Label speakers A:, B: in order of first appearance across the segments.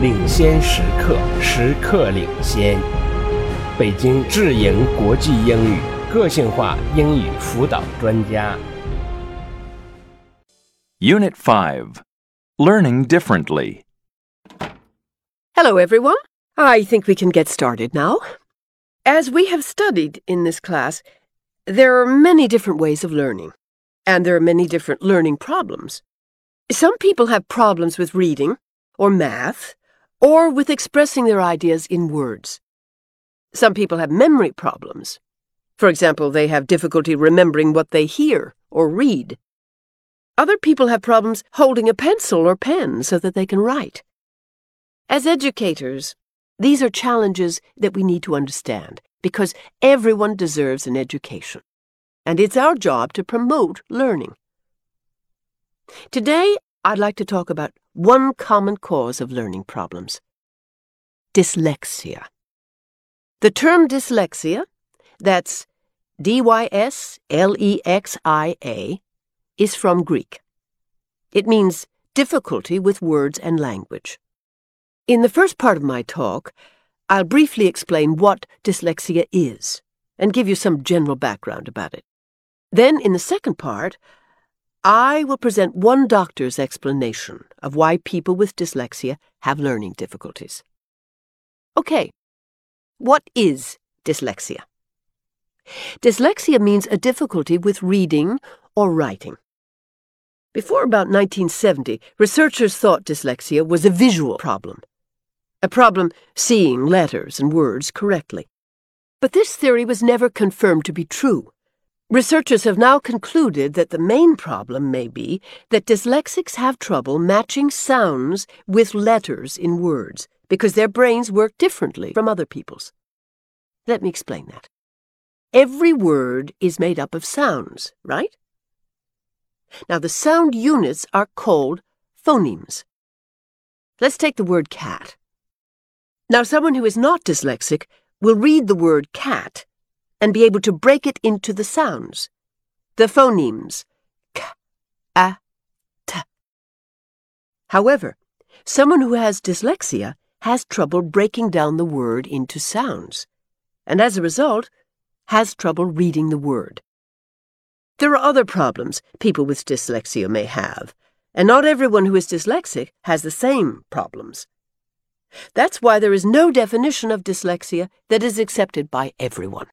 A: 领先时刻，时刻领先。北京智盈国际英语个性化英语辅导专家。
B: Unit 5 Learning Differently.
C: Hello, everyone. I think we can get started now. As we have studied in this class, there are many different ways of learning, and there are many different learning problems. Some people have problems with reading, or math, or with expressing their ideas in words. Some people have memory problems. For example, they have difficulty remembering what they hear or read. Other people have problems holding a pencil or pen so that they can write. As educators, these are challenges that we need to understand because everyone deserves an education. And it's our job to promote learning. Today, I'd like to talk about one common cause of learning problems dyslexia. The term dyslexia, that's D Y S L E X I A, is from Greek. It means difficulty with words and language. In the first part of my talk, I'll briefly explain what dyslexia is and give you some general background about it. Then, in the second part, I will present one doctor's explanation of why people with dyslexia have learning difficulties. Okay, what is dyslexia? Dyslexia means a difficulty with reading or writing. Before about 1970, researchers thought dyslexia was a visual problem, a problem seeing letters and words correctly. But this theory was never confirmed to be true. Researchers have now concluded that the main problem may be that dyslexics have trouble matching sounds with letters in words because their brains work differently from other people's. Let me explain that. Every word is made up of sounds, right? Now, the sound units are called phonemes. Let's take the word cat. Now, someone who is not dyslexic will read the word cat and be able to break it into the sounds, the phonemes k, a, t. However, someone who has dyslexia has trouble breaking down the word into sounds, and as a result, has trouble reading the word. There are other problems people with dyslexia may have, and not everyone who is dyslexic has the same problems. That's why there is no definition of dyslexia that is accepted by everyone.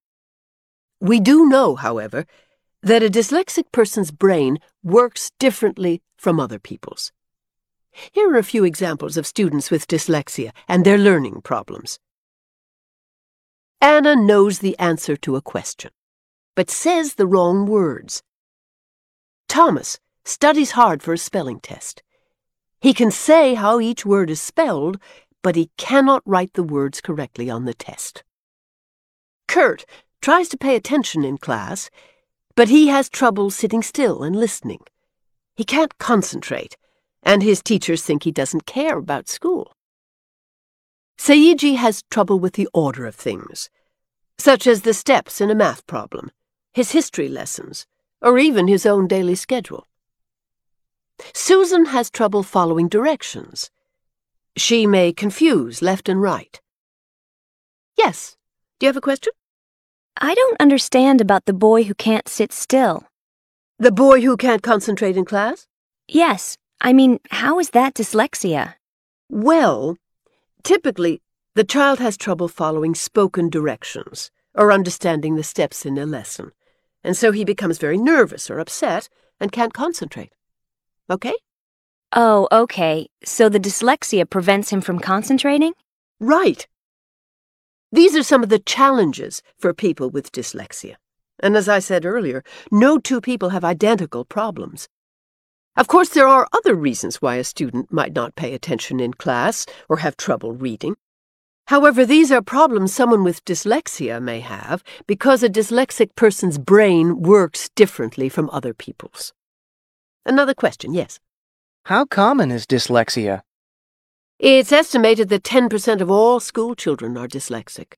C: We do know, however, that a dyslexic person's brain works differently from other people's. Here are a few examples of students with dyslexia and their learning problems. Anna knows the answer to a question, but says the wrong words. Thomas studies hard for a spelling test. He can say how each word is spelled, but he cannot write the words correctly on the test. Kurt tries to pay attention in class, but he has trouble sitting still and listening. He can't concentrate, and his teachers think he doesn't care about school. Seiji has trouble with the order of things, such as the steps in a math problem, his history lessons, or even his own daily schedule. Susan has trouble following directions. She may confuse left and right. Yes, do you have a question?
D: I don't understand about the boy who can't sit still.
C: The boy who can't concentrate in class?
D: Yes, I mean, how is that dyslexia?
C: Well, typically, the child has trouble following spoken directions or understanding the steps in a lesson, and so he becomes very nervous or upset and can't concentrate. Okay?
D: Oh, okay. So the dyslexia prevents him from concentrating?
C: Right. These are some of the challenges for people with dyslexia. And as I said earlier, no two people have identical problems. Of course, there are other reasons why a student might not pay attention in class or have trouble reading. However, these are problems someone with dyslexia may have because a dyslexic person's brain works differently from other people's. Another question, yes.
E: How common is dyslexia?
C: It's estimated that 10% of all school children are dyslexic.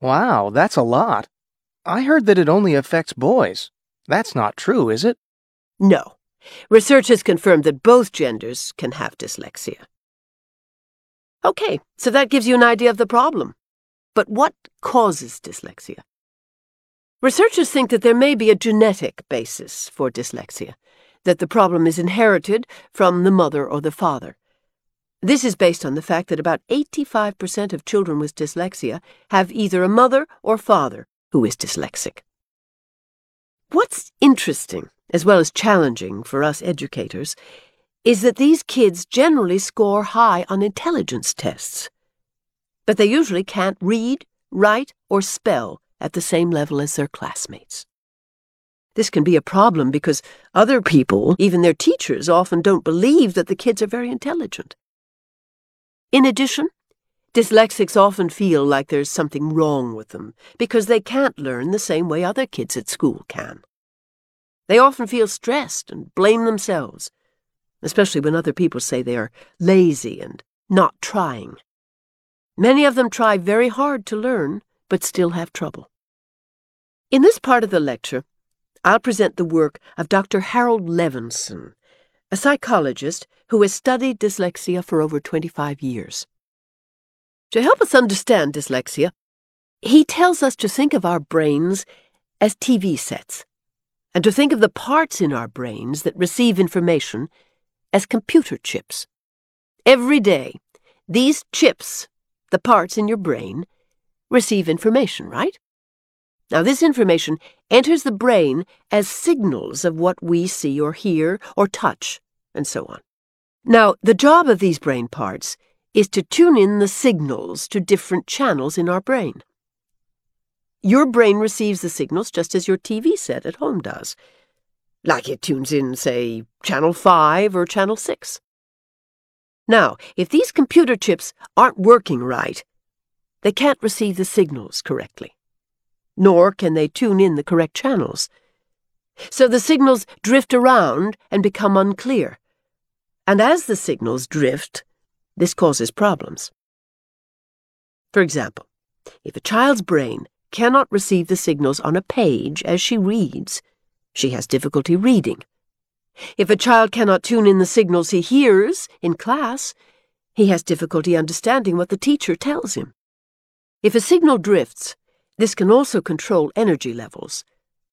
E: Wow, that's a lot. I heard that it only affects boys. That's not true, is it?
C: No. Research has confirmed that both genders can have dyslexia. Okay, so that gives you an idea of the problem. But what causes dyslexia? Researchers think that there may be a genetic basis for dyslexia, that the problem is inherited from the mother or the father. This is based on the fact that about 85% of children with dyslexia have either a mother or father who is dyslexic. What's interesting, as well as challenging for us educators, is that these kids generally score high on intelligence tests. But they usually can't read, write, or spell at the same level as their classmates. This can be a problem because other people, even their teachers, often don't believe that the kids are very intelligent. In addition, dyslexics often feel like there's something wrong with them because they can't learn the same way other kids at school can. They often feel stressed and blame themselves, especially when other people say they are lazy and not trying. Many of them try very hard to learn, but still have trouble. In this part of the lecture, I'll present the work of Dr. Harold Levinson, a psychologist who has studied dyslexia for over 25 years. To help us understand dyslexia, he tells us to think of our brains as TV sets, and to think of the parts in our brains that receive information as computer chips. Every day, these chips, the parts in your brain, receive information, right? Now, this information enters the brain as signals of what we see or hear or touch, and so on. Now, the job of these brain parts is to tune in the signals to different channels in our brain. Your brain receives the signals just as your TV set at home does, like it tunes in, say, Channel 5 or Channel 6. Now, if these computer chips aren't working right, they can't receive the signals correctly nor can they tune in the correct channels. So the signals drift around and become unclear. And as the signals drift, this causes problems. For example, if a child's brain cannot receive the signals on a page as she reads, she has difficulty reading. If a child cannot tune in the signals he hears in class, he has difficulty understanding what the teacher tells him. If a signal drifts, this can also control energy levels,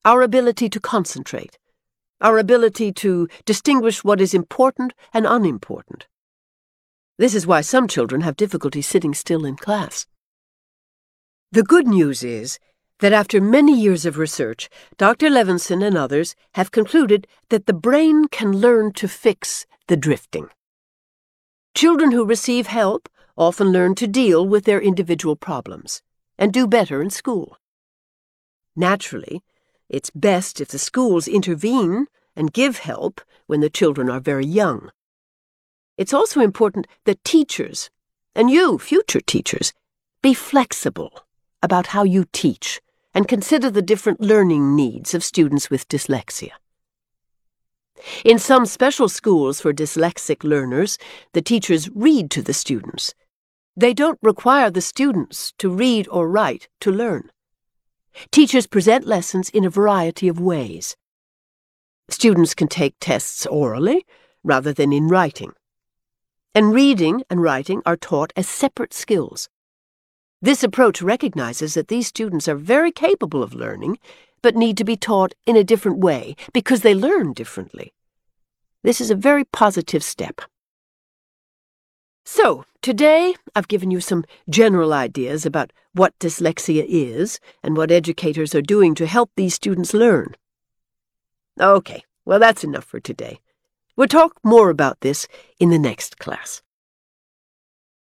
C: our ability to concentrate, our ability to distinguish what is important and unimportant. This is why some children have difficulty sitting still in class. The good news is that after many years of research, Dr. Levinson and others have concluded that the brain can learn to fix the drifting. Children who receive help often learn to deal with their individual problems and do better in school. Naturally, it's best if the schools intervene and give help when the children are very young. It's also important that teachers, and you, future teachers, be flexible about how you teach and consider the different learning needs of students with dyslexia. In some special schools for dyslexic learners, the teachers read to the students they don't require the students to read or write to learn. Teachers present lessons in a variety of ways. Students can take tests orally rather than in writing. And reading and writing are taught as separate skills. This approach recognizes that these students are very capable of learning, but need to be taught in a different way because they learn differently. This is a very positive step. So, today I've given you some general ideas about what dyslexia is and what educators are doing to help these students learn. Okay, well, that's enough for today. We'll talk more about this in the next class.